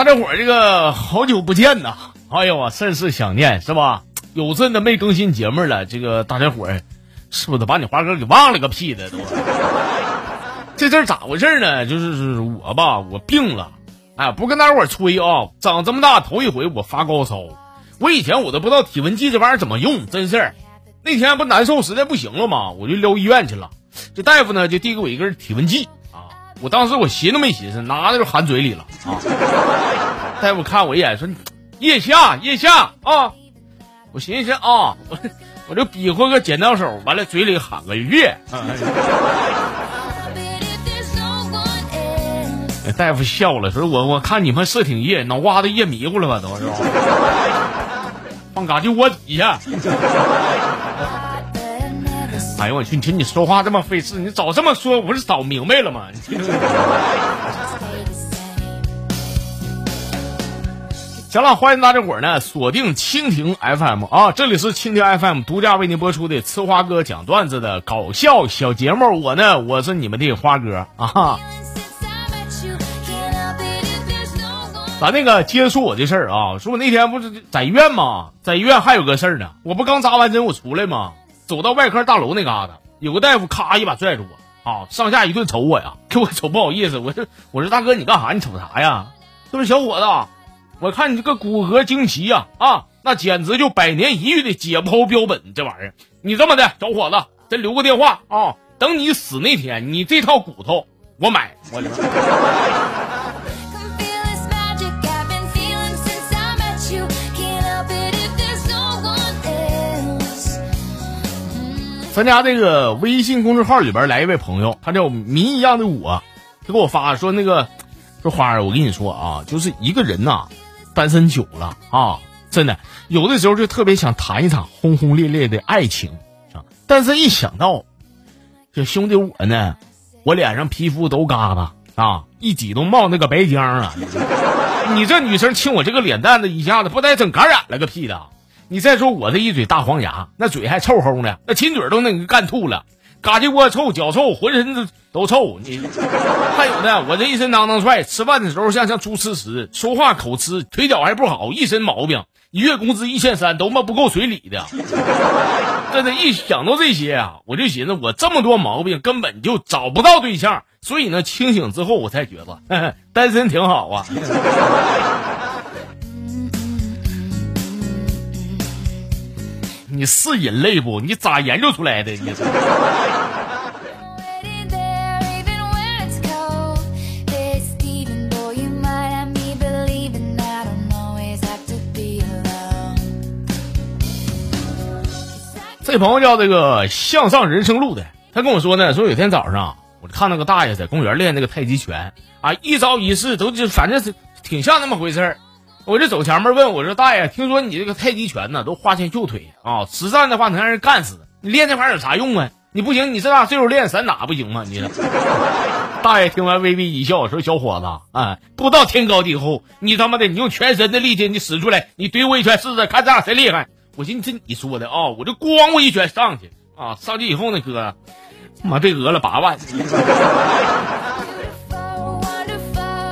大家伙儿这个好久不见呐！哎呦啊，甚是想念，是吧？有阵子没更新节目了，这个大家伙儿是不是把你花哥给忘了个屁的都？这阵咋回事呢？就是我吧，我病了，哎，不跟大伙儿吹啊，长这么大头一回我发高烧，我以前我都不知道体温计这玩意儿怎么用，真事儿。那天不难受实在不行了吗？我就撩医院去了，这大夫呢就递给我一根体温计。我当时我寻都没寻思，拿着就含嘴里了啊！大夫看我一眼说：“腋下，腋下啊！”我寻思啊，我我就比划个剪刀手，完了嘴里喊个月。大夫笑了，说：“我我看你们是挺热，脑瓜子热迷糊了吧？都是放嘎就窝底下。”哎呦我去！你听你说话这么费事，你早这么说，我不是早明白了吗？行了，欢迎大家伙儿呢锁定蜻蜓 FM 啊，这里是蜻蜓 FM 独家为您播出的吃花哥讲段子的搞笑小节目。我呢，我是你们的花哥啊。咱那个接着说我的事儿啊，说我那天不是在医院吗？在医院还有个事儿呢，我不刚扎完针我出来吗？走到外科大楼那嘎达，有个大夫咔一把拽住我啊，上下一顿瞅我呀，给我瞅不好意思。我说我说大哥你干啥？你瞅啥呀？他说小伙子，我看你这个骨骼惊奇呀啊，那简直就百年一遇的解剖标本。这玩意儿，你这么的，小伙子，咱留个电话啊，等你死那天，你这套骨头我买。我。咱家这个微信公众号里边来一位朋友，他叫谜一样的我，他给我发说那个说花儿，我跟你说啊，就是一个人呐，单身久了啊，真的有的时候就特别想谈一场轰轰烈烈的爱情啊，但是一想到这兄弟我呢，我脸上皮肤都疙瘩啊，一挤都冒那个白浆啊，你这女生亲我这个脸蛋子，一下子不得整感染了个屁的。你再说我这一嘴大黄牙，那嘴还臭齁呢，那亲嘴都能干吐了，嘎叽窝臭，脚臭，浑身都都臭。你还有呢，我这一身当当帅，吃饭的时候像像猪吃屎，说话口吃，腿脚还不好，一身毛病，一月工资一千三都妈不够水理的。真的，一想到这些啊，我就寻思我这么多毛病根本就找不到对象，所以呢，清醒之后我才觉得单身挺好啊。你是人类不？你咋研究出来的？你这朋友叫这个向上人生路的，他跟我说呢，说有天早上我看那个大爷在公园练那个太极拳啊，一招一式都就反正是挺像那么回事儿。我就走前面问我说：“大爷，听说你这个太极拳呢，都花拳绣腿啊，实战的话能让人干死。你练这玩意儿有啥用啊？你不行，你这大岁数练散打不行吗？你。”大爷听完微微一笑说：“小伙子啊，不知道天高地厚，你他妈的，你用全身的力气你使出来，你怼我一拳试试，看咱俩谁厉害。”我寻思这你说的啊，我就咣我一拳上去啊，上去以后呢，哥，妈被讹了八万。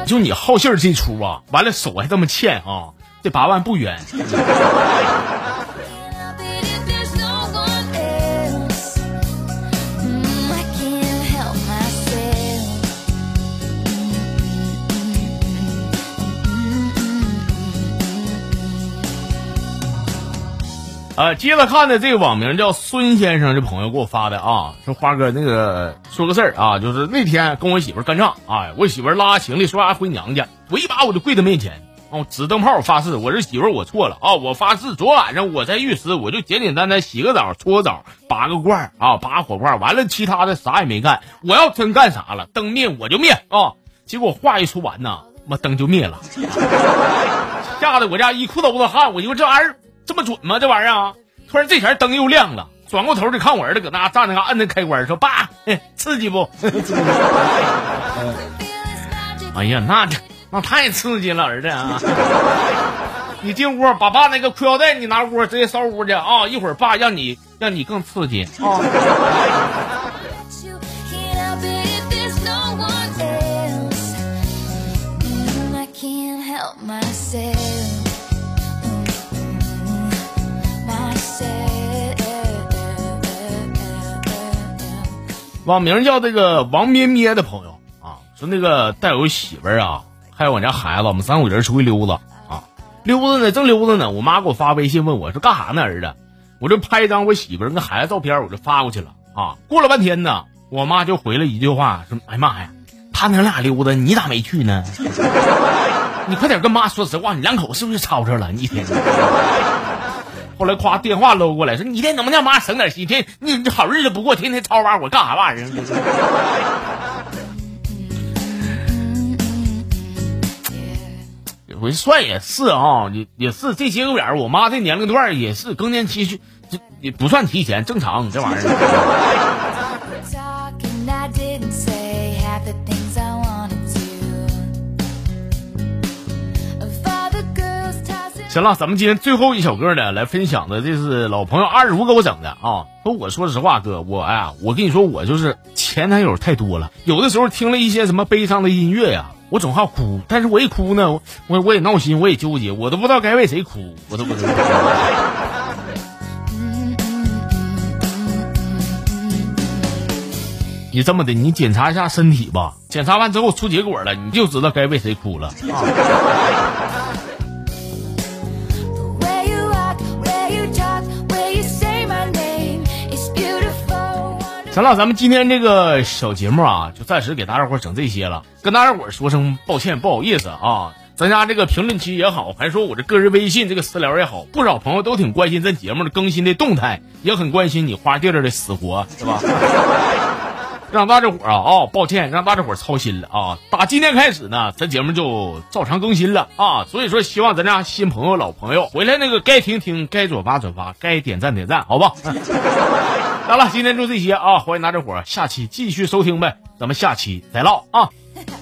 就你好信儿这出啊，完了手还这么欠啊，这八万不冤。啊，接着看的这个网名叫孙先生这朋友给我发的啊，说花哥那个说个事儿啊，就是那天跟我媳妇干仗，哎，我媳妇拉行李说完回娘家，我一把我就跪在面前，哦，指灯泡发誓，我说媳妇我错了啊，我发誓昨晚上我在浴室我就简简单单洗个澡搓个澡拔个罐啊拔火罐，完了其他的啥也没干，我要真干啥了灯灭我就灭啊，结果话一说完呐，妈灯就灭了，吓得我家一裤兜子汗，我说这玩意儿。这么准吗？这玩意儿啊！突然这前灯又亮了，转过头就看我儿子搁那站那嘎摁那开关，说：“爸，刺激不？” 哎呀，那那太刺激了，儿子啊！你进屋把爸那个裤腰带你拿屋直接烧屋去啊！一会儿爸让你让你更刺激啊！网名叫这个王咩咩的朋友啊，说那个带我媳妇儿啊，还有我家孩子，我们三五人出去溜达啊，溜达呢，正溜达呢，我妈给我发微信问我说干啥呢，儿子？我就拍一张我媳妇儿跟孩子照片，我就发过去了啊。过了半天呢，我妈就回了一句话说：“哎妈呀，他娘俩溜达，你咋没去呢？你快点跟妈说实话，你两口是不是吵吵了？你一天。”后来夸电话搂过来，说：“你一天能不能让妈省点心？天你好日子不过，天天吵把火干啥玩意儿？”我算也是啊，也也是这些个点我妈这年龄段也是更年期，就也不算提前，正常这玩意儿。行了，咱们今天最后一首歌呢，来分享的这是老朋友二五给我整的啊。说我说实话，哥，我呀，我跟你说，我就是前男友太多了，有的时候听了一些什么悲伤的音乐呀，我总好哭，但是我一哭呢，我我也闹心，我也纠结，我都不知道该为谁哭，我都不知道。你这么的，你检查一下身体吧，检查完之后出结果了，你就知道该为谁哭了。行了，咱们今天这个小节目啊，就暂时给大家伙整这些了。跟大家伙说声抱歉，不好意思啊。咱家这个评论区也好，还说我这个人微信这个私聊也好，不少朋友都挺关心咱节目的更新的动态，也很关心你花弟儿的死活，是吧？让大家伙啊啊，抱歉，让大家伙操心了啊！打今天开始呢，咱节目就照常更新了啊！所以说，希望咱家新朋友、老朋友回来那个该听听，该转发转发，该点赞点赞，好吧？好了，今天就这些啊！欢迎大家伙下期继续收听呗，咱们下期再唠啊！